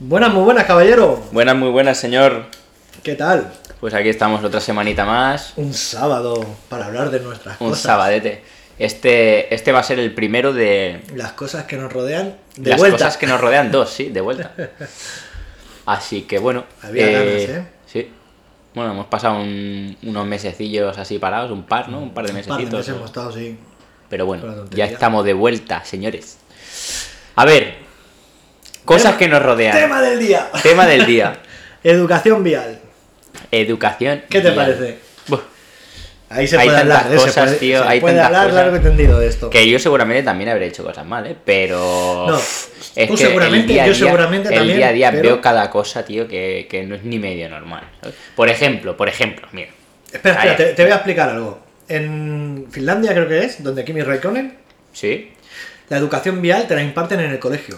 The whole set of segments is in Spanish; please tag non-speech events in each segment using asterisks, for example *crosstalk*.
Buenas, muy buenas, caballero. Buenas, muy buenas, señor. ¿Qué tal? Pues aquí estamos otra semanita más. Un sábado para hablar de nuestras Un cosas. sabadete. Este, este va a ser el primero de Las cosas que nos rodean de las vuelta. cosas que nos rodean, dos, sí, de vuelta. *laughs* Así que bueno. Había ganas, ¿eh? Sí. Bueno, hemos pasado un- unos mesecillos así parados, un par, ¿no? Un par de Un par de mesecitos. meses hemos estado, sí. Pero bueno, ya estamos de vuelta, señores. A ver, cosas Tema- que nos rodean. Tema del día. Tema del día. *laughs* Educación vial. Educación. ¿Qué te vial. parece? Ahí se Hay puede tantas hablar, ¿eh? Se cosas, puede, tío, se hay puede tantas hablar cosas. largo y tendido de esto. Que yo seguramente también habré hecho cosas mal, ¿eh? Pero... No, es tú que seguramente, el día yo día- seguramente el también, día a día pero- veo cada cosa, tío, que, que no es ni medio normal. Por ejemplo, por ejemplo, mira. Espera, espera, te, te voy a explicar algo. En Finlandia creo que es, donde Kimi Raikkonen, ¿Sí? la educación vial te la imparten en el colegio.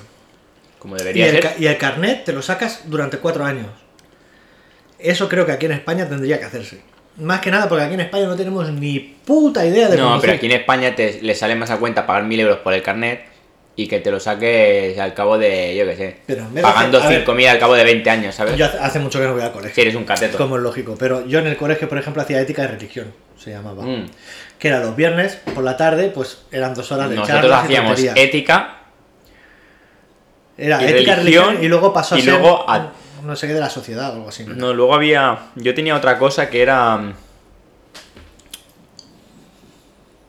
Como Y debería el, ser. y el carnet te lo sacas durante cuatro años. Eso creo que aquí en España tendría que hacerse. Más que nada porque aquí en España no tenemos ni puta idea de No, pero aquí en España te, le sale más a cuenta pagar mil euros por el carnet y que te lo saques al cabo de, yo qué sé, Pero en vez de pagando hacer- a ver, 5.000 al cabo de 20 años, ¿sabes? Yo hace, mucho que no voy al colegio. Si eres un cateto. Como es lógico. Pero yo en el colegio, por ejemplo, hacía ética y religión. Se llamaba. Mm. Que era los viernes por la tarde, pues eran dos horas de Nosotros charlas y hacíamos ética Era y ética, religión, religión y luego pasó a y ser luego a- no sé qué de la sociedad o algo así. No, luego había. Yo tenía otra cosa que era.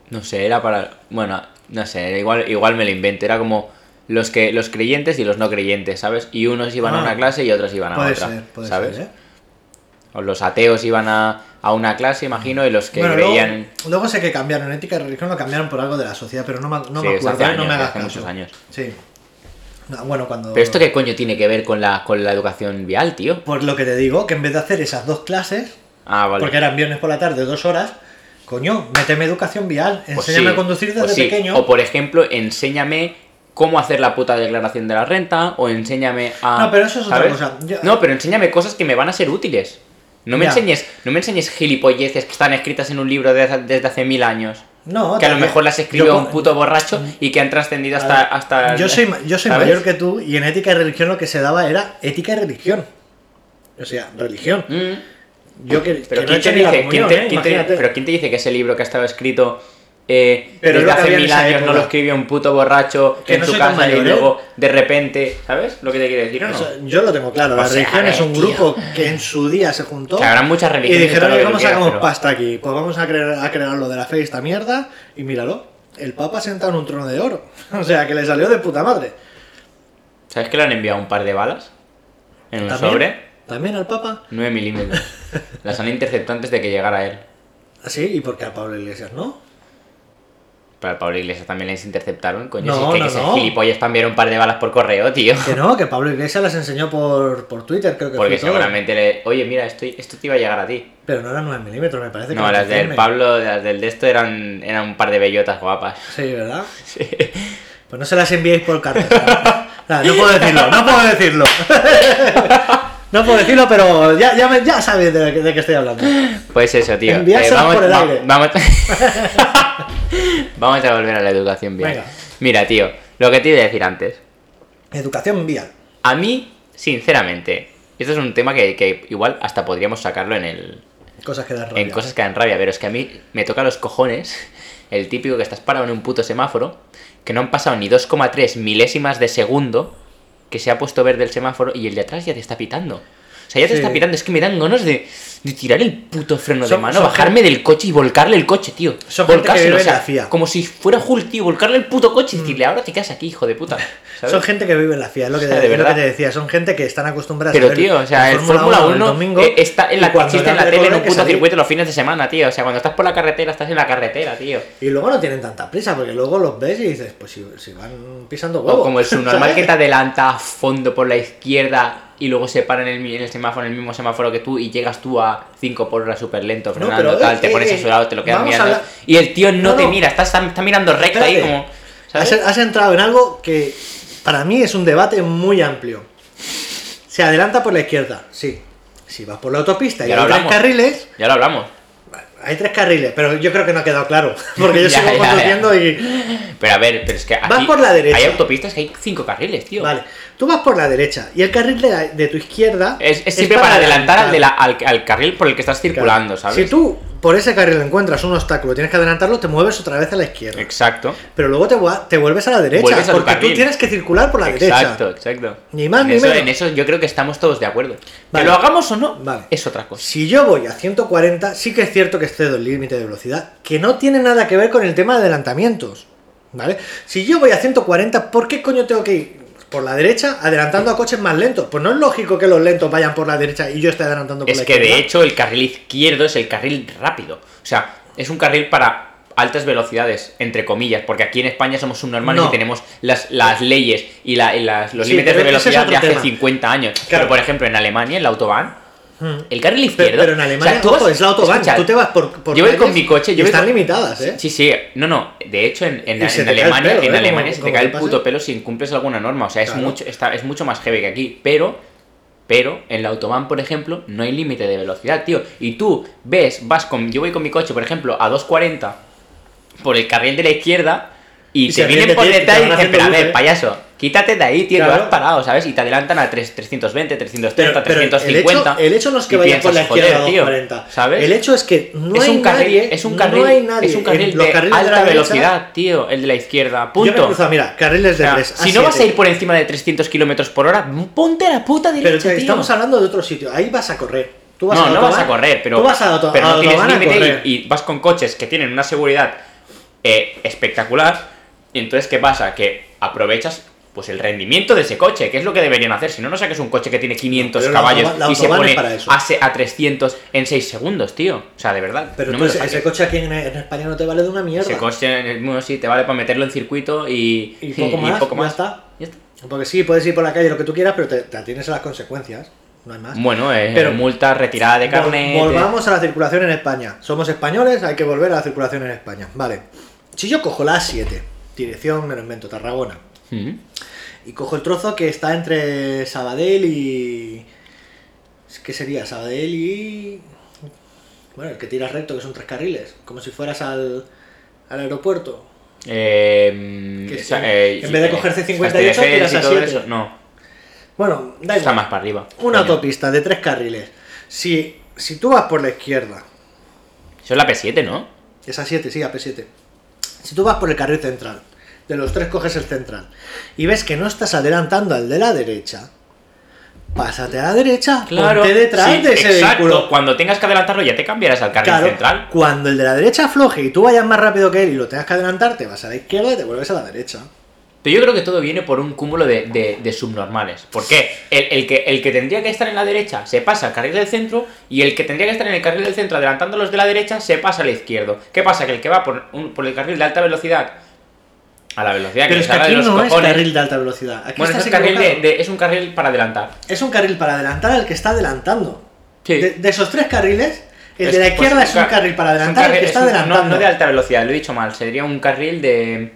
No sé, era para. Bueno, no sé, igual, igual me lo invento. Era como los que los creyentes y los no creyentes, ¿sabes? Y unos iban a Ah. una clase y otros iban a puede otra. ser, puede ¿Sabes? ser. ¿eh? O los ateos iban a, a una clase, imagino, y los que Bueno, creían. luego, luego sé que cambiaron ética y religión, lo cambiaron por algo de la sociedad, pero no me, no Sí, me acuerdo, hace ¿eh? no me hagas hace caso. muchos años. Sí. Bueno, cuando. Pero esto qué coño tiene que ver con la, con la educación vial, tío. Por lo que te digo, que en vez de hacer esas dos clases, Ah, vale. porque eran viernes por la tarde, dos horas, coño, méteme educación vial, Pues enséñame sí, a conducir desde pues sí. pequeño. O por ejemplo, enséñame cómo hacer la puta declaración de la renta, o enséñame a. No, pero eso es otra cosa. Yo- No, pero enséñame cosas que me van a ser útiles. No me Ya. enseñes, no me enseñes gilipolleces que están escritas en un libro desde, desde hace mil años. No, Que a lo mejor las escribió un puto borracho y que han trascendido hasta, ver, hasta. Yo soy, yo soy ¿sabes? mayor que tú y en ética y religión lo que se daba era ética y religión. O sea, religión. Mm. Yo que, Pero, que no he ¿quién te hecho ni la dice, quién te- ¿eh? quién te- Imagínate. pero ¿quién te dice que ese libro que ha estado escrito eh, Pero es desde hace mil años no lo escribió un puto borracho Que en no su casa mayor, y ¿eh? luego de repente, ¿sabes lo que te quiero decir o no? Eso, yo lo tengo claro, la O sea, religión a es un tío. grupo que en su día se juntó Que habrá muchas y religiones. y dijeron, todo lo "Oye, que ¿cómo tú quieras, sacamos pero- pasta aquí? Pues vamos a crear, a crear lo de la fe esta mierda y míralo, el Papa sentado en un trono de oro. *laughs* O sea, que le salió de puta madre. ¿Sabes que le han enviado un par de balas? En un ¿También? sobre. ¿También al Papa? 9 milímetros. *laughs* Las han interceptado antes de que llegara él. Así, ¿y por qué a Pablo Iglesias no? Pero a Pablo Iglesias también les interceptaron, coño. No, si es que no, ese no. gilipollas enviar un par de balas por correo, tío. Que no, que Pablo Iglesias las enseñó por, por Twitter, creo que Porque fue todo. seguramente le. Oye, mira, esto, esto te iba a llegar a ti. Pero no eran 9 milímetros, me parece que No, las del 100. Pablo, las del de esto eran, eran un par de bellotas guapas. Sí, ¿verdad? *laughs* Sí. Pues no se las enviéis por carta. *laughs* No puedo decirlo, no puedo decirlo. *laughs* No puedo decirlo, pero ya, ya, me- ya sabes de, de qué estoy hablando. Pues eso, tío. Enviárselas vamos, por el va- aire. vamos... *laughs* vamos a volver a la educación vial. Venga. Mira, tío, lo que te iba a decir antes. Educación vial. A mí, sinceramente, esto es un tema que, que igual hasta podríamos sacarlo en el. Cosas que dan rabia. En cosas ¿eh? que dan rabia, pero es que a mí me toca los cojones el típico que estás parado en un puto semáforo, que no han pasado ni 2,3 milésimas de segundo, que se ha puesto verde el semáforo y el de atrás ya te está pitando. O sea, ya te Sí. está pitando, es que me dan ganas de, de tirar el puto freno Son- de mano, bajarme del coche y volcarle el coche, tío. Son gente que Volcárselo, vive o en la. Como si fuera Hulk, tío, volcarle el puto coche y decirle, ahora te quedas aquí, hijo de puta. *laughs* ¿sabes? Son gente que vive en la FIA, es lo que, O *laughs* sea, te, de es lo que verdad. te decía. Son gente que están acostumbradas Pero a ver tío, o sea, el Fórmula 1 el domingo eh, está en la, existe en la tele en un puto circuito los fines de semana, tío. O sea, cuando estás por la carretera, estás en la carretera, tío. Y luego no tienen tanta prisa, porque luego los ves y dices, pues si, si van pisando O huevos. como el *laughs* subnormal que te adelanta a fondo por la izquierda y luego se para en el, mi- en el semáforo, en el mismo semáforo que tú y llegas tú a 5 por hora súper lento, No, frenando, pero, tal, eh, te pones a su lado, te lo quedas mirando. Y el tío no, No, te no. mira, está, está, mirando recto ahí como... Has, ¿sabes? has entrado en algo que para mí es un debate muy amplio. Se adelanta por la izquierda, sí. Si vas por la autopista y Ya hay tres carriles, Ya lo hablamos. hay tres carriles, pero yo creo que no ha quedado claro. *laughs* Porque yo Ya, sigo ya, ya. conduciendo y. Pero a ver, pero es que aquí Vas por la derecha. hay autopistas que hay 5 carriles, tío. Vale, Tú vas por la derecha y el carril de, la- de tu izquierda Es, es siempre para, adelantar al, de la- al, al carril por el que estás circulando, ¿sabes? Si tú por ese carril encuentras un obstáculo, tienes que adelantarlo, te mueves otra vez a la izquierda. Exacto. Pero luego te, vuelves a la derecha, a porque tú tienes que circular por la Exacto, derecha. exacto. Ni más en ni eso, menos. En eso yo creo que estamos todos de acuerdo. Vale. Que lo hagamos o no, Vale. es otra cosa. Si yo voy a 140, sí que es cierto que excedo el límite de velocidad, que no tiene nada que ver con el tema de adelantamientos. ¿Vale? Si yo voy a 140, ¿por qué coño tengo que ir por la derecha adelantando a coches más lentos? Pues no es lógico que los lentos vayan por la derecha y yo esté adelantando por Es la que izquierda. de hecho el carril izquierdo es el carril rápido. O sea, es un carril para altas velocidades, entre comillas, porque aquí en España somos subnormales No. y tenemos las, las leyes y, la- y las- los Sí, límites de es velocidad de hace tema. 50 años. Claro. Pero por ejemplo en Alemania, en la autobahn. El carril izquierdo... pero en o sea, Alemania, tú ojo, vas- es la autobahn, escucha, tú te vas por, por yo voy con mi coche, yo están con- limitadas, ¿eh? Sí, sí, no, no, de hecho en, en- Alemania, pelo, en ¿eh? Alemania Como- se te cae el pase. puto pelo si incumples alguna norma, o sea, es Claro. mucho está, es mucho más heavy que aquí, pero pero en la autobahn, por ejemplo, no hay límite de velocidad, tío, y tú ves, vas con yo voy con mi coche, por ejemplo, a 240 por el carril de la izquierda y, Y te vienen por detrás y dicen, pero a ver, luces". payaso, quítate de ahí, tío, que Claro. vas parado, ¿sabes? Y te adelantan a 3, 320, 330, Pero, pero el, 350. hecho, el hecho no es que y vaya por la izquierda a "Joder, tío", 240. ¿sabes? El hecho es que no es hay carril, nadie, es un carril, no hay nadie es un carril de alta la derecha. velocidad, tío, el de la izquierda. Yo Punto. me he cruzado, mira, carriles O de sea, 3 si no vas a ir por encima de 300 kilómetros por hora, ponte a la puta Pero derecha, tío. estamos hablando de otro sitio, ahí vas a correr. Tú vas no, a no vas a correr, pero, tú vas a pero no tienes límite y, y vas con coches que tienen una seguridad eh, espectacular. Y entonces, ¿qué pasa? Que aprovechas pues el rendimiento de ese coche, que es lo que deberían hacer. Si no, no saques un coche que tiene 500 Pero la caballos la y se es pone para eso. a, a 300 en 6 segundos, tío. O sea, de verdad. Pero no tú ese, coche aquí en, en España no te vale de una mierda. Ese coche, bueno, sí, te vale para meterlo en circuito y, Y poco más, ya está. Ya está. Porque sí, puedes ir por la calle lo que tú quieras, pero te, te atienes a las consecuencias. No hay más. Bueno, eh, Pero- multa, retirada de Vol- carnet. Volvamos a la circulación en España. Somos españoles, hay que volver a la circulación en España. Vale. Si yo cojo la A7, dirección, me lo invento, Tarragona, Mm. y cojo el trozo que está entre Sabadell y. ¿Qué sería? Sabadell y. Bueno, el que tiras recto, que son tres carriles, como si fueras al, al aeropuerto. Eh, Que o sea, sí, eh, en vez de eh, coger C58 Castelldefels tiras a todo siete. eso, No, Bueno, da está igual. más para arriba. Una Coño. autopista de tres carriles. Si, si tú vas por la izquierda, Eso es la P7, ¿no? es A7, sí, AP7. Si tú vas por el carril central, de los tres coges el central, y ves que no estás adelantando al de la derecha, pásate a la derecha, ponte detrás sí, de ese exacto. vehículo. Cuando tengas que adelantarlo ya te cambiarás al carril Claro, central. cuando el de la derecha afloje y tú vayas más rápido que él y lo tengas que adelantar, te vas a la izquierda y te vuelves a la derecha. Pero yo creo que todo viene por un cúmulo de, de- de subnormales. ¿Por qué? El, el que, el que tendría que estar en la derecha se pasa al carril del centro y el que tendría que estar en el carril del centro adelantando a los de la derecha se pasa al izquierdo. ¿Qué pasa? Que el que va por, un- por el carril de alta velocidad a la velocidad que Pero es que aquí no es cojones. carril de alta velocidad. Aquí bueno, es un, carril de, de- es un carril para adelantar. Es un carril para adelantar al que está adelantando. Sí. De, de esos tres carriles, el Es- de la pues, izquierda es un ca- carril para es un adelantar al carril- que es está un- no- adelantando. No, de alta velocidad, lo he dicho mal. Sería un carril de.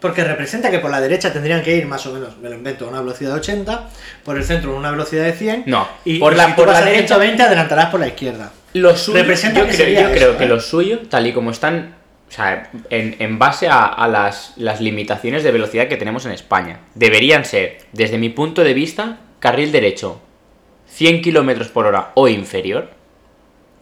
Porque representa que por la derecha tendrían que ir más o menos, me lo invento, a una velocidad de 80, por el centro a una velocidad de 100. No, y por la- si por la a derecha- 120 adelantarás por la izquierda. Lo suyo, Representa yo que creo, sería yo creo eso, que ¿eh? lo suyo, tal y como están, o sea, en, en base a, a las, las limitaciones de velocidad que tenemos en España, deberían ser, desde mi punto de vista, carril derecho, 100 kilómetros por hora o inferior.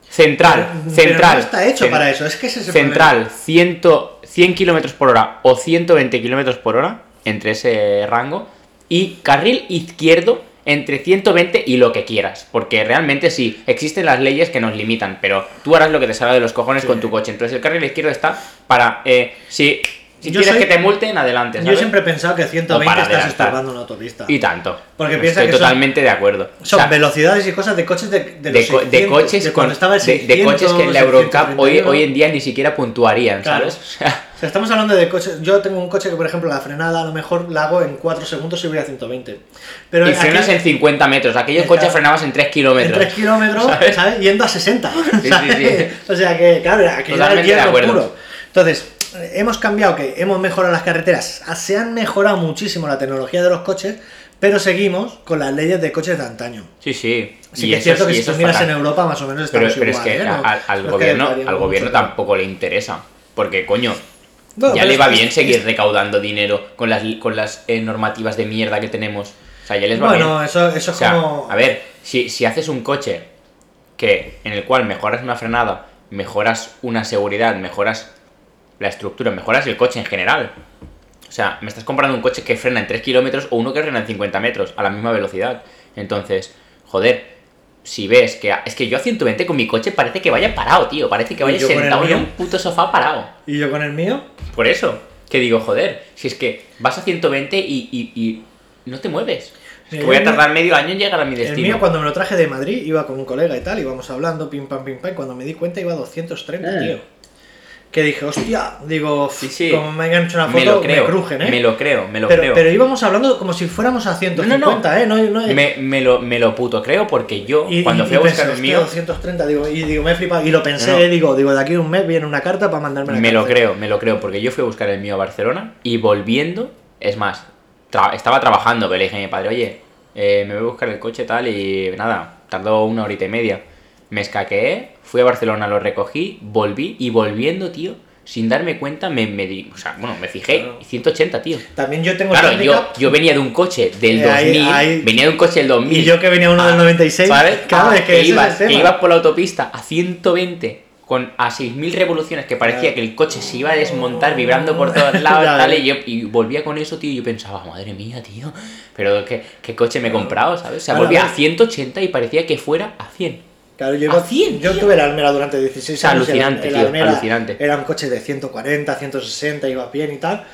Central, Pero- central. Pero no está hecho para eso, es que ese es el Central, 100, 100 kilómetros por hora o 120 kilómetros por hora, entre ese rango. Y carril izquierdo entre 120 y lo que quieras. Porque realmente sí, existen las leyes que nos limitan, pero tú harás lo que te salga de los cojones Sí. con tu coche. Entonces el carril izquierdo está para... eh, si si Yo quieres soy- que te multen, adelante. Yo siempre he pensado que 120 para estás estorbando una autopista. Y tanto. Porque piensa Estoy que son- totalmente de acuerdo. Son O sea, velocidades y cosas de coches de, de, de, los co- de 600, coches de con, cuando estaba el de, de 600, coches que en la Eurocup hoy, 631. hoy en día ni siquiera puntuarían, Claro. ¿sabes? *laughs* O sea, O sea, estamos hablando de coches. Yo tengo un coche que, por ejemplo, la frenada a lo mejor la hago en 4 segundos si voy a 120. Pero y frenas en 50 metros. Aquellos coches frenabas en 3 en kilómetros. 3 kilómetros, ¿Sabes? ¿sabes? Yendo a 60. sí, *laughs* ¿sabes? sí. O sea que, claro, aquí Totalmente de hierro acuerdo. puro. Entonces, hemos cambiado, que hemos mejorado las carreteras. Se han mejorado muchísimo la tecnología de los coches, pero seguimos con las leyes de coches de antaño. Sí, sí. Así Y que es cierto que y si tú es miras fatal. en Europa más o menos Pero, estamos pero es igual, que ¿eh? Al, es gobierno, al gobierno tampoco le interesa. Porque, coño, Ya le va bien seguir recaudando dinero con las, con las eh, normativas de mierda que tenemos. O sea, ya les va bien. Bueno, eso, eso O es sea, como. a ver, si, si haces un coche que en el cual mejoras una frenada, mejoras una seguridad, mejoras la estructura, mejoras el coche en general. O sea, me estás comprando un coche que frena en 3 kilómetros o uno que frena en 50 metros a la misma velocidad. Entonces, joder, si ves que... Es que yo a 120 con mi coche parece que vaya parado, tío. Parece que ¿Y vaya el sentado en un puto sofá parado. ¿Y yo con el mío? Por eso, que digo, joder, si es que vas a 120 y, y, y no te mueves. Es que voy a el tardar medio año en llegar a mi El destino. mío, cuando me lo traje de Madrid, iba con un colega y tal, íbamos hablando, pim pam, pim pam, y cuando me di cuenta iba a 230, Mm. tío. Que dije, hostia, digo, Sí, sí. como me hayan hecho una foto, me lo creo, crujen, ¿eh? me lo creo, me lo pero, creo. pero íbamos hablando como si fuéramos a 150, ¿eh? No, no, me, me lo, me lo puto creo porque yo, y, cuando y- fui a buscar el mío, 230, digo, y digo, me he flipado, y lo pensé, No, no. digo, digo, de aquí a un mes viene una carta para mandarme la me lo creo, me lo creo, porque yo fui a buscar el mío a Barcelona y volviendo, es más, tra- estaba trabajando, pero le dije a mi padre, oye, eh, me voy a buscar el coche tal y nada, tardó una horita y media. Me escaqueé, fui a Barcelona, lo recogí, volví y volviendo, tío, sin darme cuenta, me, me di, o sea, bueno, me fijé, Claro. y 180, tío. También yo tengo Claro, yo, yo venía de un coche del Eh, ahí- 2000, ahí- venía de un coche del 2000. y yo que venía uno del Ah, 96, ¿Sabes? *laughs* claro, Ah, es que, ibas, es el que tema. ibas por la autopista a 120 con a 6.000 revoluciones que parecía Claro. que el coche se iba a desmontar vibrando por todos *laughs* lados tal, y, yo, y volvía con eso, tío, y yo pensaba, madre mía, tío, pero ¿qué, qué coche me he comprado, ¿sabes? O sea, volvía a a ver. 180 y parecía que fuera a 100. Claro, yo, A iba- 100, yo tuve el Almera durante 16 O sea, años. el- alucinante, el tío, Almera alucinante. Era un coche de 140, 160, iba bien y tal.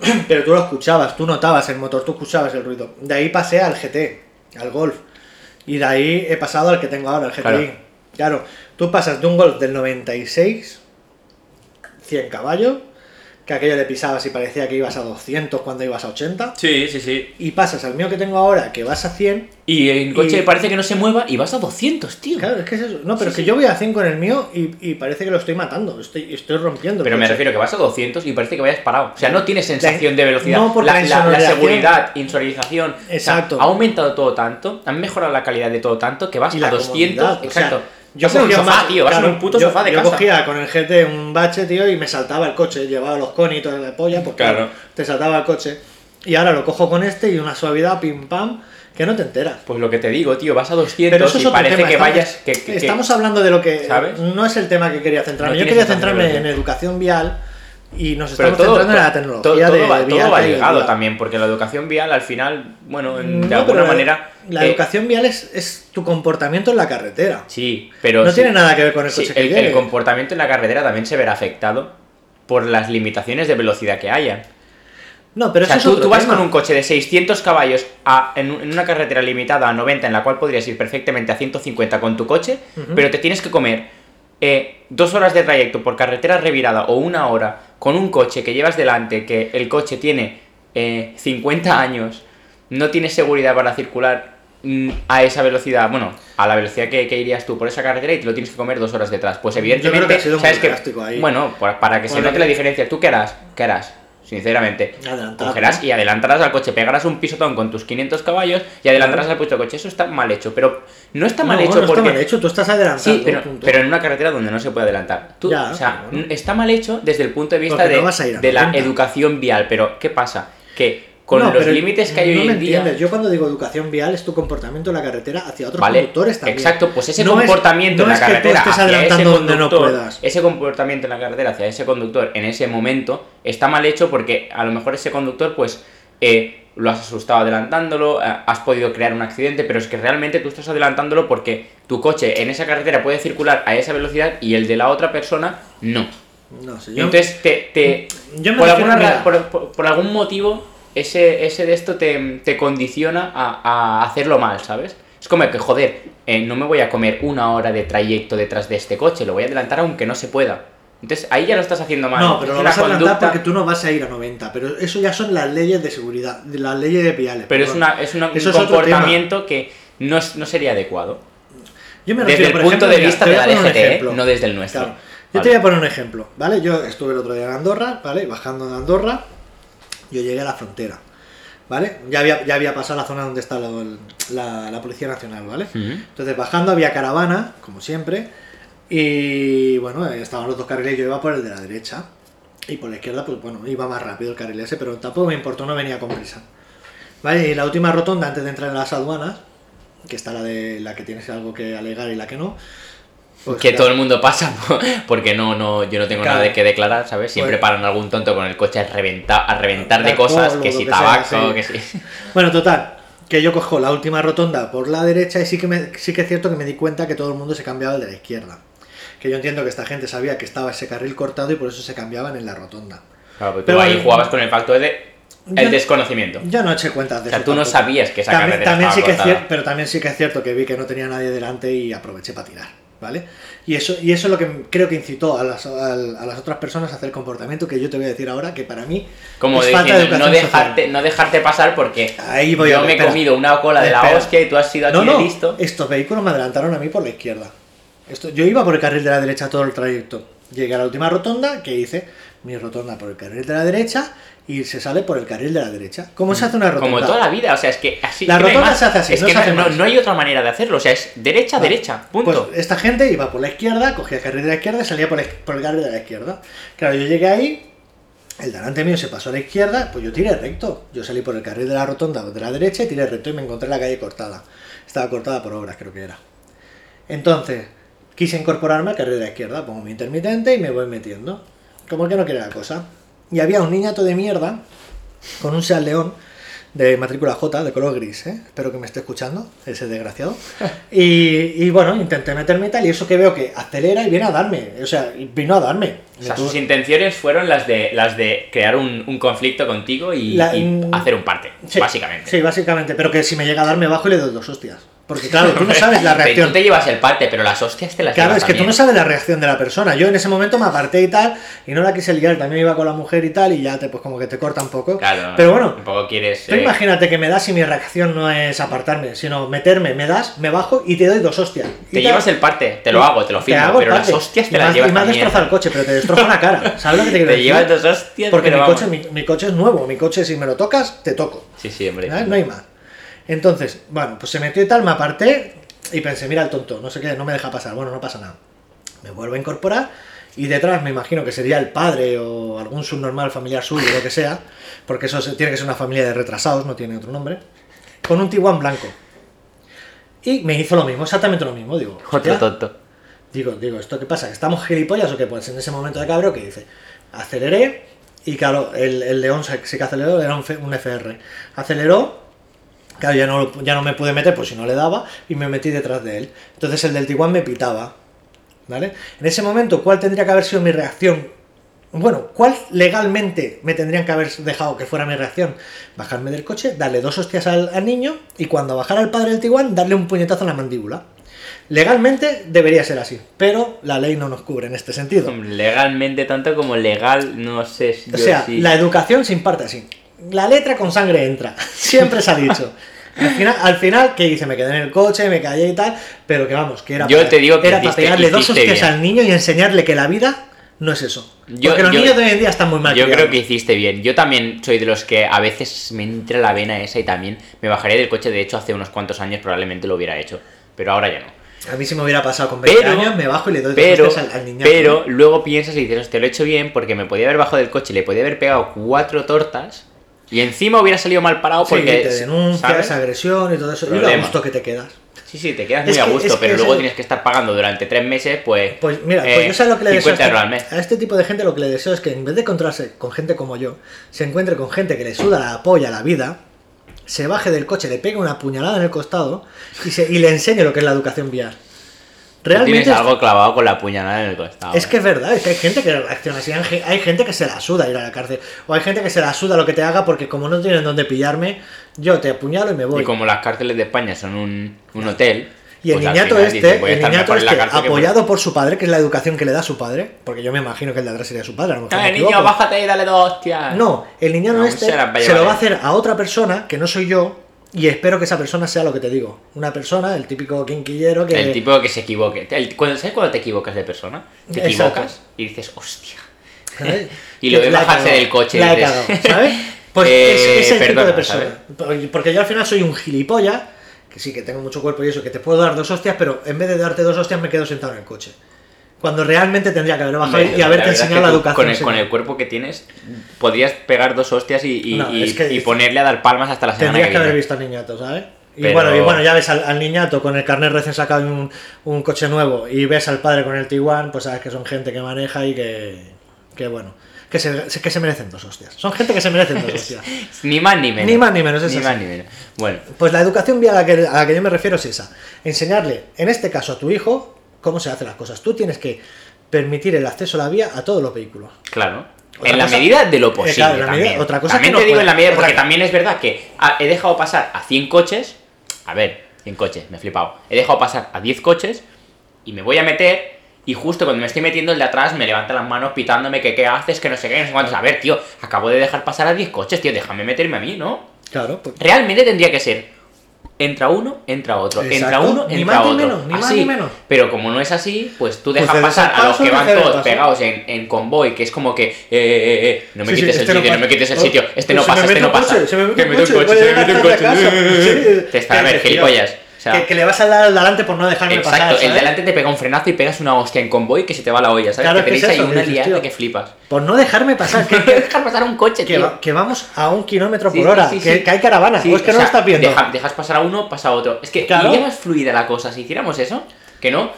*clears throat* Pero tú lo escuchabas, tú notabas el motor, tú escuchabas el ruido. De ahí pasé al GT, al Golf. Y de ahí he pasado al que tengo ahora, el GTI. Claro. Claro, tú pasas de un Golf del 96, 100 caballos, que aquello le pisabas y parecía que ibas a 200 cuando ibas a 80. Sí, sí, sí. Y pasas al mío que tengo ahora, que vas a 100. Y el coche Y- parece que no se mueva y vas a 200, tío. Claro, es que es eso. No, pero Sí, es que sí. yo voy a 100 con el mío y, y parece que lo estoy matando. Estoy, estoy rompiendo. Pero me refiero que vas a 200 y parece que vayas parado. O sea, no tienes sensación de velocidad. no, porque la, la la- la insonorización- seguridad, insonorización. o sea, Exacto. ha aumentado todo tanto, han mejorado la calidad de todo tanto que vas Y a la 200. comodidad, o sea, exacto. Yo un cogía sofá, más- tío. Vas claro, en un puto yo- sofá de yo casa. cogía con el GT un bache, tío, y me saltaba el coche. Llevaba los conitos de polla, porque Claro. te saltaba el coche. Y ahora lo cojo con este y una suavidad, pim pam, que no te enteras. Pues lo que te digo, tío, vas a 200 Pero eso es y parece tema. que estamos, vayas. Que, que- que- estamos hablando de lo que. ¿Sabes? No es el tema que quería centrarme. No Yo quería centrarme en educación vial y nos estamos todo, centrando en la tecnología todo, de todo va, todo vial va y ligado también, porque la educación vial al final, bueno, en- de alguna la- manera. La eh, educación vial es, es tu comportamiento en la carretera. Sí, pero. no sí- tiene nada que ver con el sí, coche que el, comportamiento en la carretera también se verá afectado por las limitaciones de velocidad que haya. No, pero o sea, eso es tú, vas tema. con un coche de 600 caballos a- en, un- en una carretera limitada a 90 en la cual podrías ir perfectamente a 150 con tu coche, pero te tienes que comer eh, dos horas de trayecto por carretera revirada o una hora con un coche que llevas delante, que el coche tiene eh, 50 años, no tiene seguridad para circular mm, a esa velocidad, bueno, a la velocidad que, que irías tú por esa carretera y te lo tienes que comer dos horas detrás. Pues Yo evidentemente, creo que ha sido muy sabes que, ahí. bueno, para, para que se note la diferencia, ¿tú qué harás? ¿Qué harás? Sinceramente, cogerás y adelantarás al coche, pegarás un pisotón con tus 500 caballos y adelantarás al puto coche. Eso está mal hecho, pero no está mal no, hecho no porque... está mal hecho, tú estás adelantando. Sí, pero, punto. pero en una carretera donde no se puede adelantar. Tú, Ya, o sea, pero bueno. n- está mal hecho desde el punto de vista Porque de, no la 90. educación vial, pero ¿qué pasa? Que con No, los límites que hay no hoy me en día... entiendes. Yo cuando digo educación vial es tu comportamiento en la carretera hacia otros Vale, conductores también. exacto, pues ese No comportamiento en la es que tú carretera estés hacia ese adelantando donde no conductor, puedas. ese comportamiento en la carretera hacia ese conductor en ese momento está mal hecho porque a lo mejor ese conductor pues eh, lo has asustado adelantándolo, eh, has podido crear un accidente, pero es que realmente tú estás adelantándolo porque tu coche en esa carretera puede circular a esa velocidad y el de la otra persona no. No sé, yo, Entonces te, te- yo me por, alguna por- por algún motivo ese, ese de esto te, te condiciona a, a hacerlo mal, ¿sabes? Es como que, joder, eh, no me voy a comer una hora de trayecto detrás de este coche, lo voy a adelantar aunque no se pueda. Entonces ahí ya lo estás haciendo mal. No, pero Es lo vas a adelantar conducta- porque tú no vas a ir a 90. Pero eso ya son las leyes de seguridad, las leyes de viales. Pero es, una, es una- un es comportamiento que no, es- no sería adecuado. Yo me Desde refiero, el por punto ejemplo, de mira, vista de la DGT, ¿eh? no desde el nuestro. Claro. Yo Vale. te voy a poner un ejemplo, ¿vale? Yo estuve el otro día en Andorra, ¿vale? Bajando de Andorra, yo llegué a la frontera, ¿vale? Ya había, ya había pasado la zona donde está la, la- la Policía Nacional, ¿vale? Ujú. Entonces bajando había caravana, como siempre, y bueno, estaban los dos carriles, yo iba por el de la derecha. Y por la izquierda, pues bueno, iba más rápido el carril ese, pero tampoco me importó, no venía con prisa. Vale, y la última rotonda antes de entrar en las aduanas, que está la de la que tienes algo que alegar y la que no. Pues que claro, todo el mundo pasa *laughs* porque no, no, yo no tengo Claro. nada de que declarar, ¿sabes? Siempre Pues- paran algún tonto con el coche a reventar, a reventar de cosas, que si tabaco, sí. que si... *laughs* Bueno, total, que yo cojo la última rotonda por la derecha y sí que, me- sí que es cierto que me di cuenta que todo el mundo se cambiaba al de la izquierda. Que yo entiendo que esta gente sabía que estaba ese carril cortado y por eso se cambiaban en la rotonda. Claro, pero tú Pero ahí bueno, jugabas con el factor de el yo- desconocimiento. Yo no eché cuentas de O sea, eso tú no tampoco. sabías que esa también, carretera también sí estaba que es cortada. cier- Pero también sí que es cierto que vi que no tenía nadie delante y aproveché para tirar, ¿vale? Y eso, y eso es lo que creo que incitó a las, a las otras personas a hacer el comportamiento que yo te voy a decir ahora, que para mí Como es falta de no educación social. dejarte, no dejarte pasar porque Ahí voy a yo ver, me he comido una cola de la Espera. hostia y tú has sido aquí No, no, listo. estos vehículos me adelantaron a mí por la izquierda. Esto, yo iba por el carril de la derecha todo el trayecto. Llegué a la última rotonda, que hice mi rotonda por el carril de la derecha y se sale por el carril de la derecha. ¿Cómo se hace una rotonda? Como toda la vida, o sea, es que así. La no rotonda se hace así, Es no que se hace no, más. no hay otra manera de hacerlo, o sea, es derecha, Vale. derecha, punto. Pues esta gente iba por la izquierda, cogía el carril de la izquierda y salía por, la- por el carril de la izquierda. Claro, yo llegué ahí, el delante mío se pasó a la izquierda, pues yo tiré recto. Yo salí por el carril de la rotonda de la derecha y tiré recto y me encontré la calle cortada. Estaba cortada por obras, creo que era. Entonces, quise incorporarme al carril de la izquierda, pongo mi intermitente y me voy metiendo. Como que no quiere la cosa. Y había un niñato de mierda con un Seat León de matrícula J de color gris, ¿eh? espero que me esté escuchando, ese desgraciado. *laughs* Y, y bueno, intenté meterme tal, y eso que veo que acelera y viene a darme, o sea, vino a darme. O sea, tuvo- sus intenciones fueron las de las de crear un, un conflicto contigo y, La- y hacer un parte, Sí, básicamente. Sí, básicamente, pero que si me llega a dar me bajo y le doy dos hostias. Porque claro, tú no *laughs* sabes la reacción. Tú te llevas el parte, pero las hostias te las Claro, llevas es que tú no sabes la reacción de la persona. Yo en ese momento me aparté y tal, y no la quise liar, también iba con la mujer y tal, y ya te, pues como que te corta un poco. Claro, Pero bueno, un poco quieres. Tú eh, imagínate que me das y mi reacción no es apartarme, sino meterme, me das, me bajo y te doy dos hostias. Y Te llevas el parte, te lo hago, te lo firmo, hago el pero las parte. hostias Y te me las has- llevas Y me has destrozado el coche, pero te destroza la cara. *laughs* ¿Sabes lo que te quiero Te decir? llevas dos hostias, Porque mi coche, mi, mi coche es nuevo, mi coche si me lo tocas, te toco. Sí, sí, hombre. ¿Sabes? No hay más. Entonces, bueno, pues se metió y tal, me aparté y pensé, mira el tonto, no sé qué, no me deja pasar. Bueno, no pasa nada. Me vuelvo a incorporar y detrás me imagino que sería el padre o algún subnormal familiar suyo, lo que sea, porque eso se- tiene que ser una familia de retrasados, no tiene otro nombre, con un tiguan blanco. Y me hizo lo mismo, exactamente lo mismo, digo. Otro tonto. Digo, digo, ¿esto qué pasa? ¿Que estamos gilipollas o qué? Pues en ese momento de cabreo que dice, aceleré y claro, el, el león sí sí que aceleró, era un, un FR. Aceleró, claro, ya no, ya no me pude meter por si no le daba y me metí detrás de él. Entonces el del Tiguan me pitaba, ¿vale? En ese momento, ¿cuál tendría que haber sido mi reacción? Bueno, ¿cuál legalmente me tendrían que haber dejado que fuera mi reacción? Bajarme del coche, darle dos hostias al, al niño y cuando bajara el padre del Tiguan, darle un puñetazo en la mandíbula. Legalmente debería ser así, pero la ley no nos cubre en este sentido. Legalmente, tanto como legal, no sé si. O sea, sí. la educación se imparte así. La letra con sangre entra. *laughs* Siempre se ha dicho. Al final, al final, ¿qué hice? Me quedé en el coche, me callé y tal, pero que vamos, que era Yo te digo que era para hiciste- pegarle dos hostias bien. al niño y enseñarle que la vida no es eso. Yo- Porque los yo- niños de hoy en día están muy mal Yo creo que hiciste bien. Yo también soy de los que a veces me entra la vena esa y también me bajaré del coche. De hecho, hace unos cuantos años probablemente lo hubiera hecho. Pero ahora ya no. A mí si me hubiera pasado con 20 Pero- años, me bajo y le doy dos Pero, al, al niño. pero luego piensas y dices, hostia, lo he hecho bien porque me podía haber bajado del coche, le podía haber pegado cuatro tortas y encima hubiera salido mal parado Sí, porque. te denuncias, ¿sabes? agresión y todo eso. Y lo a Problema. gusto que te quedas. Sí, sí, te quedas Es muy a que- gusto, es que pero luego el- tienes que estar pagando durante tres meses, pues. Pues mira, eh, pues yo sé lo que le deseo a 50 euros al este, a este tipo de gente, lo que le deseo es que en vez de encontrarse con gente como yo, se encuentre con gente que le suda la polla a la vida, se baje del coche, le pegue una puñalada en el costado y, se- y le enseñe lo que es la educación vial. Realmente tienes es, algo clavado con la puñalada en el costado. es que es verdad, es que hay gente que reacciona así, hay ge- hay gente que se la suda ir a la cárcel, o hay gente que se la suda lo que te haga porque como no tienen dónde pillarme, yo te apuñalo y me voy. Y como las cárceles de España son un, un hotel. Y el pues niñato este, el niñato este, por- apoyado por su padre, que es la educación que le da su padre, porque yo me imagino que el de atrás sería su padre, a lo mejor me ¡Eh, niño, bájate y dale dos hostias! No, el niñano No, este se lo va a hacer a otra persona que no soy yo y espero que esa persona sea lo que te digo. Una persona, el típico quinquillero que... El tipo que se equivoque. El- cuando, ¿Sabes cuando te equivocas de persona? Te Exacto. equivocas y dices, hostia. ¿sabes? *laughs* Y lo ves bajarse del coche y dices- cagado, ¿sabes? *laughs* Pues Eh, es ese tipo perdona, de persona. ¿sabes? Porque yo al final soy un gilipollas, que sí que tengo mucho cuerpo y eso, que te puedo dar dos hostias, pero en vez de darte dos hostias me quedo sentado en el coche. Cuando realmente tendría que haber bajado Hombre, y haberte enseñado la educación. Con el, con el cuerpo que tienes, podrías pegar dos hostias y, y- No, y- es que- y ponerle a dar palmas hasta la semana Tendrías que que haber visto al niñato, ¿sabes? Y Pero- bueno, y bueno, ya ves al, al niñato con el carnet recién sacado de un, un coche nuevo y ves al padre con el Tiguan, pues sabes que son gente que maneja y que, que bueno, que se, que se merecen dos hostias. Son gente que se merecen dos *laughs* hostias. Ni más ni menos. Ni más ni menos, es Ni más ni menos. Bueno, Pues la educación vial a la, que, a la que yo me refiero es esa. Enseñarle, en este caso a tu hijo, cómo se hacen las cosas. Tú tienes que permitir el acceso a la vía a todos los vehículos. claro. Otra en la medida de lo Eh, posible. claro, en la también. medida- otra cosa también que no te digo en la medida, porque también es verdad que he dejado pasar a 100 coches. A ver, 100 coches, me he flipado. He dejado pasar a 10 coches y me voy a meter. Y justo cuando me estoy metiendo, el de atrás me levanta las manos pitándome que qué haces, que no sé qué, no sé cuántos. A ver, tío, acabo de dejar pasar a 10 coches, tío, déjame meterme a mí, ¿no? Claro, pues, Realmente tendría que ser entra uno, entra otro, entra Exacto. uno, Ni entra más ni otro. menos, ni más Así. ni menos. Pero como no es así, pues tú Pues dejas cedes pasar a los que van todos paso. pegados en, en convoy, que es como que, eh, eh, eh, no me Sí, sí, quites este el no sitio, no, pasa. me quites el Oh, sitio, este pues no se pasa, me este no pasa. coche, se me mete Que un mete un coche, coche, se me mete un coche. Sí, Te está a ver, gilipollas. O sea, que, que le vas a dar al delante por no dejarme Exacto, pasar. el ¿sabes? delante te pega un frenazo y pegas una hostia en convoy que se te va la olla, ¿sabes? Claro, que ¿qué es ahí una liada que flipas. Por no dejarme pasar. Que, *laughs* Que dejar pasar un coche, que tío. va- que vamos a un kilómetro Sí, por hora. sí, sí, que, hay caravanas. Sí, o es que o no lo estás viendo. deja- dejas pasar a uno, pasa a otro. Es que Claro. iría más fluida la cosa si hiciéramos eso, que no.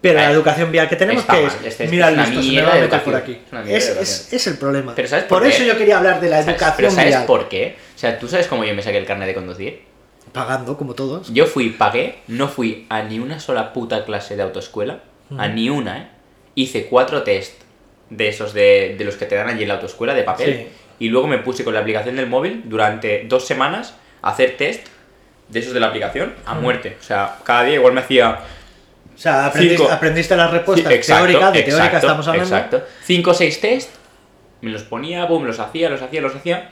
Pero la educación vial que tenemos que es, este- este mira es una listo, se me va a meter por aquí. Es Es, es, es el problema. Pero ¿sabes por por eso yo quería hablar de la educación Pero ¿sabes vial. por qué? O sea, ¿tú sabes cómo yo me saqué el carnet de conducir? Pagando, como todos. Yo fui, pagué, no fui a ni una sola puta clase de autoescuela, a ni una, ¿eh? Hice cuatro test de esos de, de los que te dan allí en la autoescuela de papel. Y luego me puse con la aplicación del móvil durante dos semanas a hacer test de esos de la aplicación a muerte. O sea, cada día igual me hacía O sea, aprendiste, Cinco. aprendiste las respuestas Sí, exacto, teóricas, de teórica exacto, estamos hablando. Exacto. Cinco o seis test, me los ponía, boom, los hacía, los hacía, los hacía.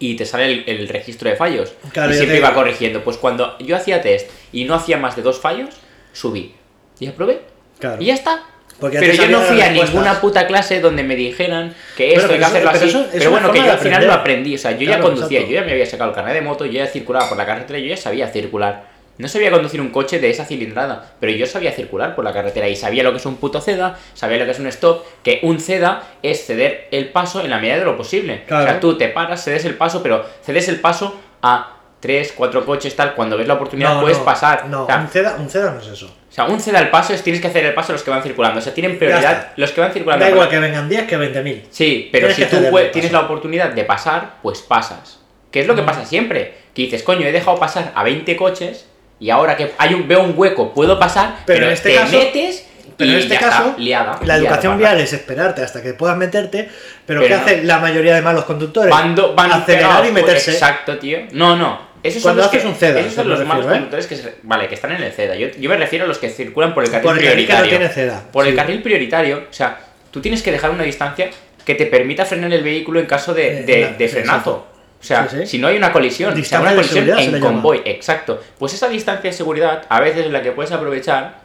Y te sale el, el registro de fallos. Claro, y siempre te- iba corrigiendo. Pues cuando yo hacía test y no hacía más de dos fallos, subí. Y aprobé. Claro. Y ya está. Porque pero yo no fui a ninguna puta clase donde me dijeran que Pero esto hay que eso- hacerlo pero así. eso pero bueno, que yo al final lo aprendí. O sea, yo ya conducía, exacto. yo ya me había sacado el carnet de moto, yo ya circulaba por la carretera, yo ya sabía circular. No sabía conducir un coche de esa cilindrada, pero yo sabía circular por la carretera y sabía lo que es un puto CEDA, sabía lo que es un stop, que un CEDA es ceder el paso en la medida de lo posible. Claro. O sea, tú te paras, cedes el paso, pero cedes el paso a tres, cuatro coches, tal, cuando ves la oportunidad No, puedes no, pasar. No, O sea, un CEDA, un CEDA no es eso. o sea, un ceda al paso es tienes que hacer el paso a los que van circulando. O sea, tienen prioridad los que van circulando. Da igual que vengan 10 que 20.000. Sí, pero Tienes si que tú tienes la oportunidad de pasar, pues pasas. ¿Qué es lo que pasa siempre? Que dices, coño, he dejado pasar a 20 coches y ahora que hay un, veo un hueco, puedo pasar, Pero pero, en este te caso- metes Pero y en este ya caso, está, liada. la liada, educación parda. vial es esperarte hasta que puedas meterte, pero, Pero ¿qué no. hace la mayoría de malos conductores? Van, do- van acelerar y meterse. Exacto, tío. No, no. Esos Cuando haces que, un CEDA, esos eso son los malos ¿eh? conductores que, se- vale, que están en el CEDA. Yo, yo me refiero a los que circulan por el carril Por el carril que no prioritario. tiene CEDA, Por el carril prioritario, o sea, tú tienes que dejar una distancia que te permita frenar el vehículo en caso de, Eh, de- de frenazo. O sea, Sí, sí. si no hay una colisión, o sea, una colisión en convoy, exacto. Pues esa distancia de seguridad a veces es la que puedes aprovechar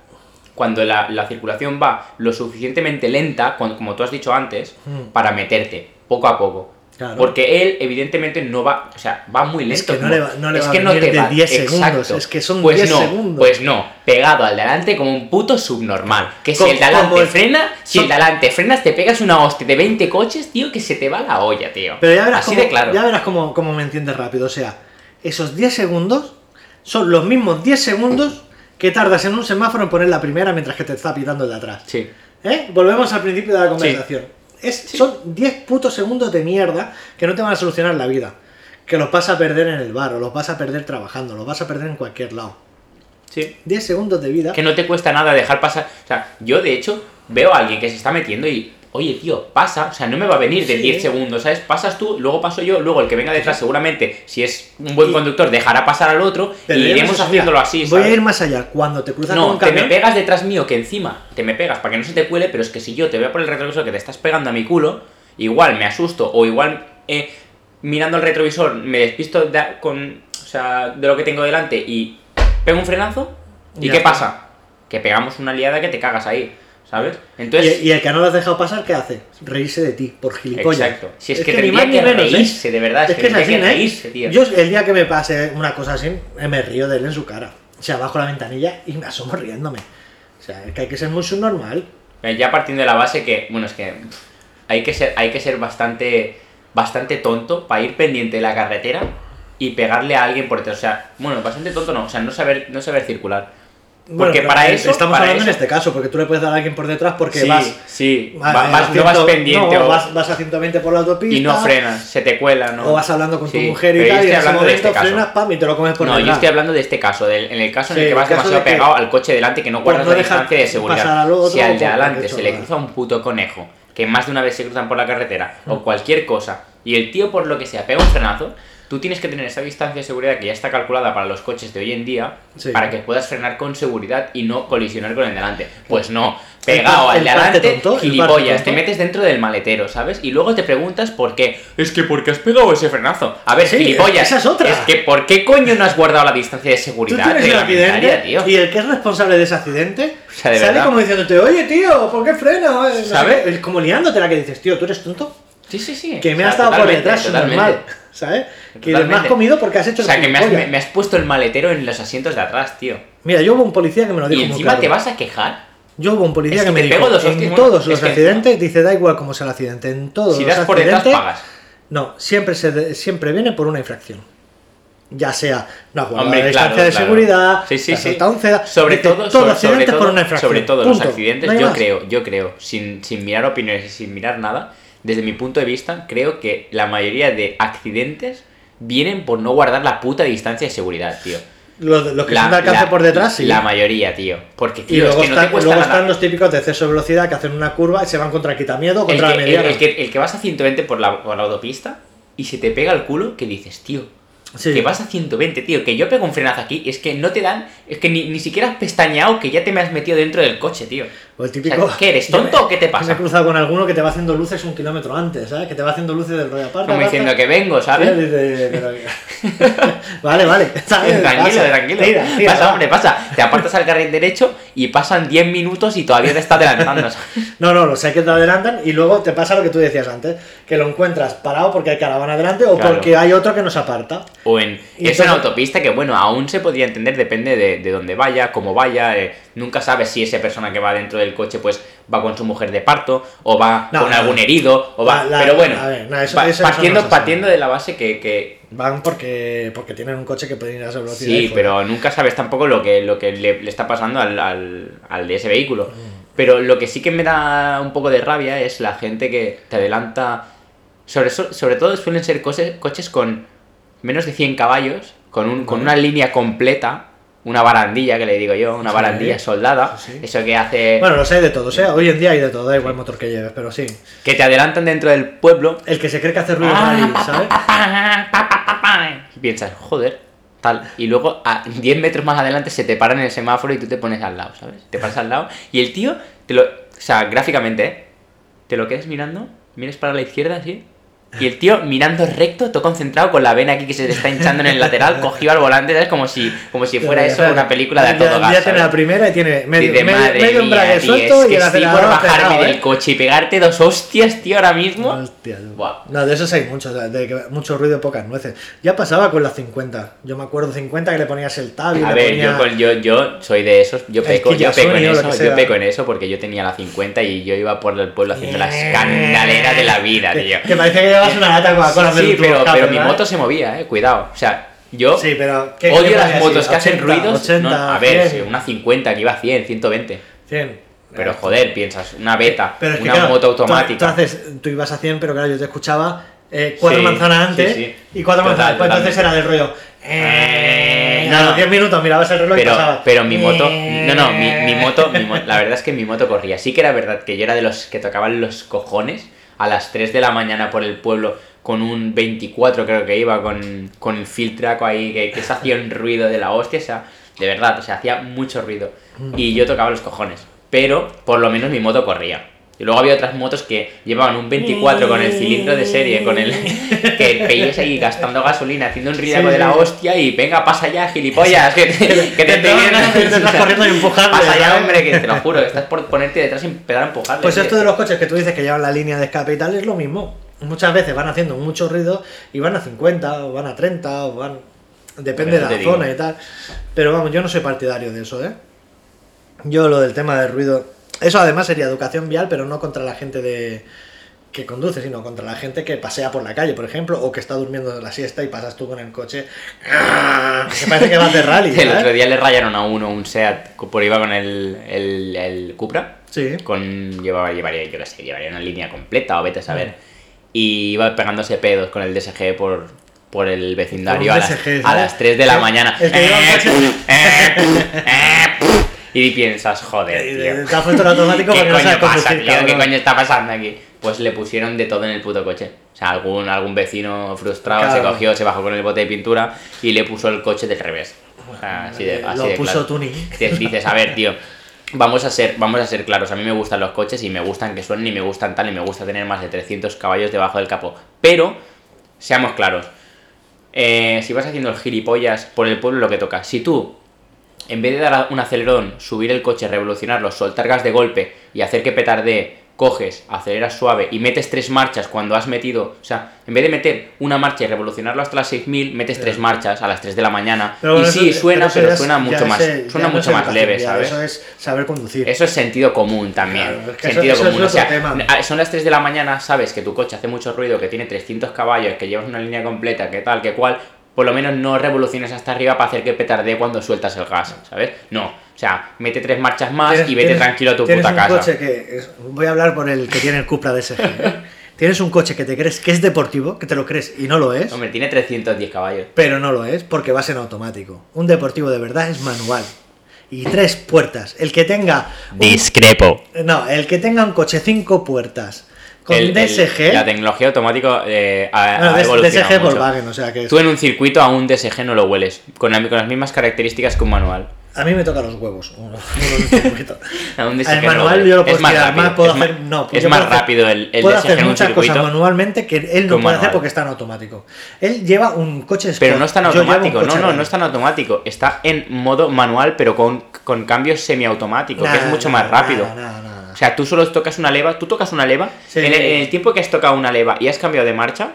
cuando la, la circulación va lo suficientemente lenta, cuando- como tú has dicho antes, Mm. para meterte poco a poco. Claro. Porque él, evidentemente, no va, o sea, va muy lento. Es que no como- le va- no le es va que no te de va- 10 segundos, exacto. es que son pues 10 no, segundos. Pues no, pegado al delante como un puto subnormal. Que si el delante el- frena, si el delante frenas, te pegas una hostia de 20 coches, tío, que se te va la olla, tío. Pero ya verás, Así cómo, de claro. ya verás cómo, cómo me entiendes rápido. O sea, esos 10 segundos son los mismos 10 segundos que tardas en un semáforo en poner la primera mientras que te está pitando el de atrás. Sí. ¿Eh? Volvemos al principio de la conversación. Es, Son 10 putos segundos de mierda que no te van a solucionar la vida. Que los vas a perder en el bar, o los vas a perder trabajando, los vas a perder en cualquier lado. Sí. 10 segundos de vida. Que no te cuesta nada dejar pasar. O sea, yo de hecho veo a alguien que se está metiendo y, oye, tío, pasa. O sea, no me va a venir de Sí. 10 segundos, ¿sabes? Pasas tú, luego paso yo, luego el que venga detrás, seguramente, si es un buen conductor, dejará pasar al otro y iremos haciéndolo así. Voy a ¿sabes? ir más allá. Cuando te cruzas con No, un te me pegas detrás mío, que encima te me pegas para que no se te cuele, pero es que si yo te veo por el retrovisor que te estás pegando a mi culo, igual me asusto o igual eh, mirando el retrovisor me despisto de, con, o sea, de lo que tengo delante y pego un frenazo. ¿Y Ya qué está. pasa? Que pegamos una liada que te cagas ahí, ¿sabes? Entonces, Y, y el que no lo has dejado pasar, ¿qué hace? Reírse de ti, por gilipollas. Exacto. Si es, Es que, que ni tendría que ¿eh? reírse, de verdad. Es que es así, que ¿eh? tío. Yo el día que me pase una cosa así, me río de él en su cara. O sea, bajo la ventanilla y me asomo riéndome. O sea, es que hay que ser muy subnormal. Eh, Ya partiendo de la base que, bueno, es que hay que ser, hay que ser bastante, bastante tonto para ir pendiente de la carretera y pegarle a alguien por detrás. O sea, bueno, bastante tonto no, o sea, no saber, no saber circular. Porque para eh, eso, Estamos para hablando eso- en este caso, porque tú le puedes dar a alguien por detrás porque sí, vas. sí, vas, va- vas- no vas 100, pendiente no, o, vas, vas a 120 por la autopista. y no frenas, se te cuela, ¿no? O vas hablando con tu Sí, mujer y tal, y en ese de este caso. frenas, pam, y te lo comes por No, yo estoy hablando de este caso, del, en el caso en el que vas demasiado de que- pegado al coche delante que no guardas no la distancia de seguridad. pasar al otro, si al de adelante se le cruza un puto conejo, que más de una vez se cruzan por la carretera, o cualquier cosa, y el tío por lo que sea pega un frenazo, tú tienes que tener esa distancia de seguridad que ya está calculada para los coches de hoy en día, Sí. para que puedas frenar con seguridad y no colisionar con el de delante. Pues no, pegado El al de parte adelante, tonto, gilipollas, te metes dentro del maletero, ¿sabes? Y luego te preguntas por qué. Es que porque has pegado ese frenazo. A ver, Sí, gilipollas. esa es otra. Es que ¿por qué coño no has guardado la distancia de Tú seguridad tienes el accidente tío? y el que es responsable de ese accidente *laughs* O sea, de sale verdad. como diciéndote, oye tío, ¿por qué frena? ¿Sabes? qué. Como liándote la que dices, tío, tú eres tonto. Sí, sí, sí. Que O me sea, has dado por detrás, totalmente. normal. ¿Sabes? Que me has comido porque has hecho O sea, que me has, gilipollas. me- me has puesto el maletero en los asientos de atrás, tío. Mira, yo hubo un policía que me lo dijo Y encima claro. te vas a quejar. Yo hubo un policía Es que, que me dijo, pego dos en todos los accidentes, dice, da igual cómo sea el accidente, en todos Si los das por detrás, pagas. no, siempre, se siempre viene por una infracción. Ya sea no Hombre, la claro, distancia de claro. seguridad, Sí, un ceda, Sobre todo, todo sobre, sobre por todo, una infracción. sobre todo los accidentes, No yo más. creo, yo creo, sin, sin mirar opiniones y sin mirar nada, desde mi punto de vista, creo que la mayoría de accidentes vienen por no guardar la puta distancia de seguridad, tío. Los, los que La- son de alcance la- por detrás, sí. La mayoría, tío. Porque, y tío, es luego, que no están, te cuesta luego están los típicos de exceso de velocidad que hacen una curva y se van contra el quitamiedo el, contra que, la el- mediana. el que, el que vas a 120 por la, por la autopista y se te pega el culo, que dices, tío, Sí. que vas a 120, tío, que yo pego un frenazo aquí, es que no te dan, es que ni, ni siquiera has pestañeado que ya te me has metido dentro del coche, tío. O el típico. O sea, ¿qué eres, tonto me- o qué te pasa? Me he cruzado con alguno que te va haciendo luces un kilómetro antes, ¿sabes? Que te va haciendo luces del rollo aparte. Como aparte. diciendo que vengo, ¿sabes? *laughs* Vale, vale. *laughs* ¿sabes? Tranquilo, Pasa, tranquilo. tira, tira, pasa, va. hombre, pasa. Te apartas al carril derecho y pasan 10 minutos y todavía te está adelantando. *laughs* No, no, lo sé que te adelantan y luego te pasa lo que tú decías antes, que lo encuentras parado porque hay caravana delante o Claro. porque hay otro que nos aparta. O en. Y Es una autopista que, bueno, aún se podría entender, depende de, de dónde vaya, cómo vaya. eh, nunca sabes si esa persona que va dentro del coche, pues va con su mujer de parto, o va No, con no. algún herido, o va. La- la- pero bueno, a ver, no, eso- pa- eso- eso partiendo, partiendo de la base que. que Van porque porque tienen un coche que puede ir a esa velocidad. sí, pero nunca sabes tampoco lo que, lo que le, le está pasando al, al, al de ese vehículo. Pero lo que sí que me da un poco de rabia es la gente que te adelanta. Sobre, so- sobre todo suelen ser coches, coches con menos de 100 caballos, con, un, con una línea completa, una barandilla que le digo yo, una Sí, barandilla soldada. sí. Eso que hace. Bueno, lo sé de todo, o sea, hoy en día hay de todo, da igual motor que lleves, pero sí. Que te adelantan dentro del pueblo. El que se cree que hace ruido Ah, rally, pa, ¿sabes? pa. Y piensas, joder, tal. Y luego a 10 metros más adelante se te paran en el semáforo y tú te pones al lado, ¿sabes? Te paras al lado y el tío, te lo, o sea, gráficamente, ¿eh? Te lo quedas mirando, miras para la izquierda así. Y el tío mirando recto, todo concentrado con la vena aquí que se le está hinchando en el lateral, cogido al volante, ¿sabes? Como si, como si fuera eso una película de a todo gas. Ya tiene la primera y tiene medio, Dice, medio, madre medio embrague tío, suelto y el estoy por acelerador bajarme del ¿eh? coche y pegarte dos hostias, tío, ahora mismo. Hostia. Buah. No, de esos hay muchos, de, que mucho ruido pocas nueces. Ya pasaba con las 50. Yo me acuerdo 50 que le ponías el tab y A le ver, ponía... yo, con- yo, yo soy de esos, yo peco, yo peco en eso, yo peco en eso porque yo tenía la 50 y yo iba por el pueblo haciendo la escandalera de la vida, tío. Que, que parece que llevas una lata Coca-Cola Sí, pero, pero mi moto se movía, eh, cuidado. O sea, yo Sí, pero... ¿qué- odio qué las motos que hacen 80, ruidos. 80, no, a ver, 100, sí, una 50 que iba a 100, 120. 100. Pero joder, piensas, una beta, Pero es que, una claro, moto tú- automática. Tú, haces, tú ibas a 100, pero claro, yo te escuchaba eh, cuatro Sí, manzanas antes sí, y cuatro Total, manzanas después. Entonces era del rollo. Eh, y no. los 10 minutos mirabas el reloj y pero, pasabas. pero mi moto, Eh. no, no, mi, mi moto, mi la verdad es que mi moto corría. Sí que era verdad que yo era de los que tocaban los cojones a las 3 de la mañana por el pueblo con un 24 creo que iba, con, con el filtraco ahí, que, que se hacía un ruido de la hostia, o sea, de verdad, o sea, hacía mucho ruido. Y yo tocaba los cojones, pero por lo menos mi moto corría. Y luego había otras motos que llevaban un 24 con el cilindro de serie, con el *laughs* que veías ahí gastando gasolina, haciendo un ridículo Sí, de la hostia y venga, pasa ya, gilipollas, que te, que te te ganas de estar corriendo y empujarle, Pasa ya, hombre, que te lo juro, estás por ponerte detrás y empezar a empujarle. Pues esto de los coches que tú dices que llevan la línea de escape y tal es lo mismo. Muchas veces van haciendo mucho ruido y van a 50 o van a 30 o van... Depende de la zona y tal. Pero vamos, yo no soy partidario de eso, ¿eh? Yo lo del tema del ruido Eso además sería educación vial, pero no contra la gente de que conduce, sino contra la gente que pasea por la calle, por ejemplo, o que está durmiendo la siesta y pasas tú con el coche. ¡ah! Que parece que vas de rally. *laughs* El ¿sabes? otro día le rayaron a uno un SEAT por iba con el, el, el Cupra. Sí. Con, llevaba, llevaría, yo qué sé, llevaría una línea completa o vete a saber. Y iba pegándose pedos con el DSG por, por el vecindario a, las, a ¿sabes? las 3 de la mañana. el que lleva un coche- y piensas, joder, tío. Te automático ¿Qué coño pasa, tío? ¿Qué coño está pasando aquí? Pues le pusieron de todo en el puto coche. O sea, algún, algún vecino frustrado se cogió, se bajó con el bote de pintura y le puso el coche del revés. O sea, así de, así Lo de puso claro. Te dices, a ver, tío, vamos a ser, vamos a ser claros. A mí me gustan los coches y me gustan que suenen y me gustan tal y me gusta tener más de 300 caballos debajo del capó. Pero, seamos claros. eh, si vas haciendo el gilipollas por el pueblo lo que toca. Si tú, en vez de dar un acelerón, subir el coche, revolucionarlo, soltar gas de golpe y hacer que petardee, coges, aceleras suave y metes tres marchas cuando has metido, o sea, en vez de meter una marcha y revolucionarlo hasta las 6000, metes tres marchas a las 3 de la mañana. Pero y sí, eso- suena, pero, es- suena mucho más, eh, suena no mucho más leve, ¿sabes? Eso es saber conducir. Eso es sentido común también. Claro, es que sentido eso- común. es o sea, tema. a- son las 3 de la mañana, sabes que tu coche hace mucho ruido, que tiene 300 caballos, que llevas una línea completa, que tal, que cual. Por lo menos no revoluciones hasta arriba para hacer que petardee cuando sueltas el gas, ¿sabes? No. O sea, mete tres marchas más Tienes- y vete tienes- tranquilo a tu tienes puta un casa. coche que es- voy a hablar por el que tiene el Cupra DSG. ¿eh? *laughs* tienes un coche que te crees que es deportivo, que te lo crees y no lo es, Hombre, tiene 310 caballos. pero no lo es porque vas en automático. Un deportivo de verdad es manual. Y tres puertas. El que tenga. un- Discrepo. no, el que tenga un coche cinco puertas con El- el- DSG. la tecnología automática eh, ha, bueno, ha DS evolucionado DSG mucho. Volkswagen, o sea que es- Tú en un circuito a un DSG no lo hueles, con, la- con las mismas características que un manual. a mí me toca los huevos. uno- *laughs* uno un poquito. *laughs* A un DSG El manual yo lo puedo es más rápido, más, puedo hacer. No, es más hacer- rápido el, el puedo DSG hacer en un muchas circuito. cosas manualmente que él no un puede hacer porque está en automático. Él lleva un coche Sport. Pero no está en un automático, no, no, no está en automático. Está en modo manual, pero con, con cambios semiautomáticos, que es mucho nah, más rápido. nah. O sea, tú solo tocas una leva, tú tocas una leva, Sí. en, el, en el tiempo que has tocado una leva y has cambiado de marcha,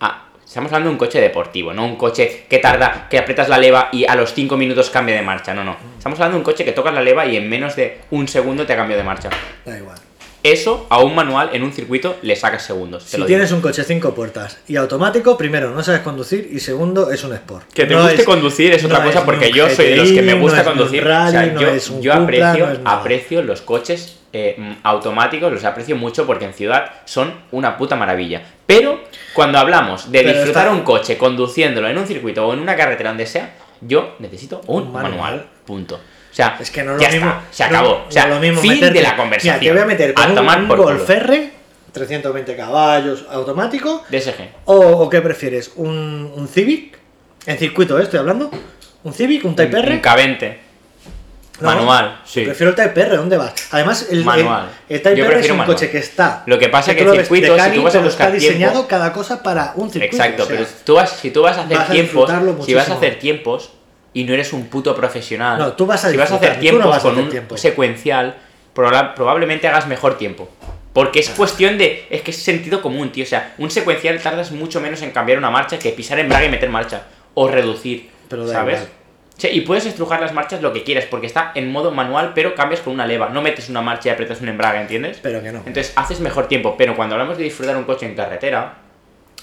ah, estamos hablando de un coche deportivo, no un coche que tarda, que aprietas la leva y a los 5 minutos cambia de marcha, no, no. Estamos hablando de un coche que tocas la leva y en menos de un segundo te ha cambiado de marcha. Da igual. Eso a un manual en un circuito le sacas segundos. te Si lo tienes un coche cinco puertas y automático, primero no sabes conducir y segundo es un Sport. Que te No guste es- conducir es otra no cosa porque yo soy de los que me gusta no conducir. rally, o sea, yo, aprecio, aprecio los coches eh, mm, automáticos, los aprecio mucho porque en ciudad son una puta maravilla. Pero cuando hablamos de Pero disfrutar está- un coche conduciéndolo en un circuito o en una carretera donde sea, yo necesito un, Un manual. manual. Punto. Sea, Es que no es ya lo mismo. está, se no- acabó. no o sea, es lo mismo fin meterte- de la conversación. Mira, te voy a meter A con un, tomar un por culo. Golf R, 320 caballos, automático, DSG. o, o qué prefieres, un, un Civic, en circuito, ¿eh? estoy hablando, un Civic, un Type R. un K20. No, Manual, sí. Prefiero el Type R, ¿dónde vas? Además, el, el- Manual. el Type Yo R es un manual. coche que está. Lo que pasa es que de circuitos, si tú vas a buscar está diseñado cada cosa para un circuito. Exacto, o sea, pero tú vas, si tú vas a hacer vas a tiempos, disfrutarlo si vas a hacer tiempos y no eres un puto profesional, No, tú vas a si vas a hacer no tiempos a con hacer un tiempo. secuencial, proba- probablemente hagas mejor tiempo. Porque es cuestión de. Es que es sentido común, tío. O sea, un secuencial tardas mucho menos en cambiar una marcha que pisar embrague y meter marcha. O reducir. Pero ¿Sabes? igual. Y puedes estrujar las marchas lo que quieras, porque está en modo manual, pero cambias con una leva. No metes una marcha y aprietas un embrague, ¿entiendes? Pero que no. Entonces haces mejor tiempo, pero cuando hablamos de disfrutar un coche en carretera,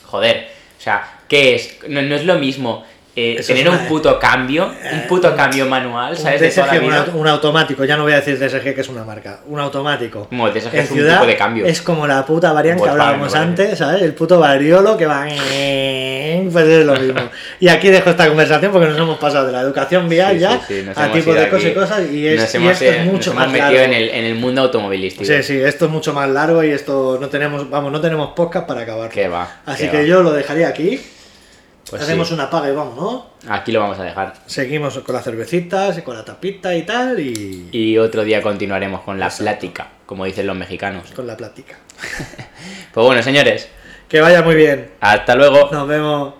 joder, o sea, ¿qué es? No, no es lo mismo eh, tener un puto cambio, un puto cambio manual, Un ¿sabes? La DSG, un, un automático, ya no voy a decir DSG que es una marca, un automático. El DSG en es un ciudad tipo de cambio. es como la puta variante que Volkswagen, hablábamos parece. antes, ¿sabes? El puto variolo que va... Pues es lo mismo. Y aquí dejo esta conversación porque nos hemos pasado de la educación vial Sí, ya sí, sí, a hemos tipo de cosas y cosas y, es, nos y hemos, esto es eh, mucho nos hemos más metido largo. en el, en el mundo automovilístico. Sí, sí, esto es mucho más largo y esto no tenemos, vamos, no tenemos podcast para acabar. Así que que va. yo lo dejaría aquí. Pues Hacemos sí. una paga y vamos, ¿no? Aquí lo vamos a dejar. Seguimos con las cervecitas y con la tapita y tal y Y otro día continuaremos con la plática, como dicen los mexicanos. con la plática. *laughs* Pues bueno, señores, Que vaya muy bien. hasta luego. Nos vemos.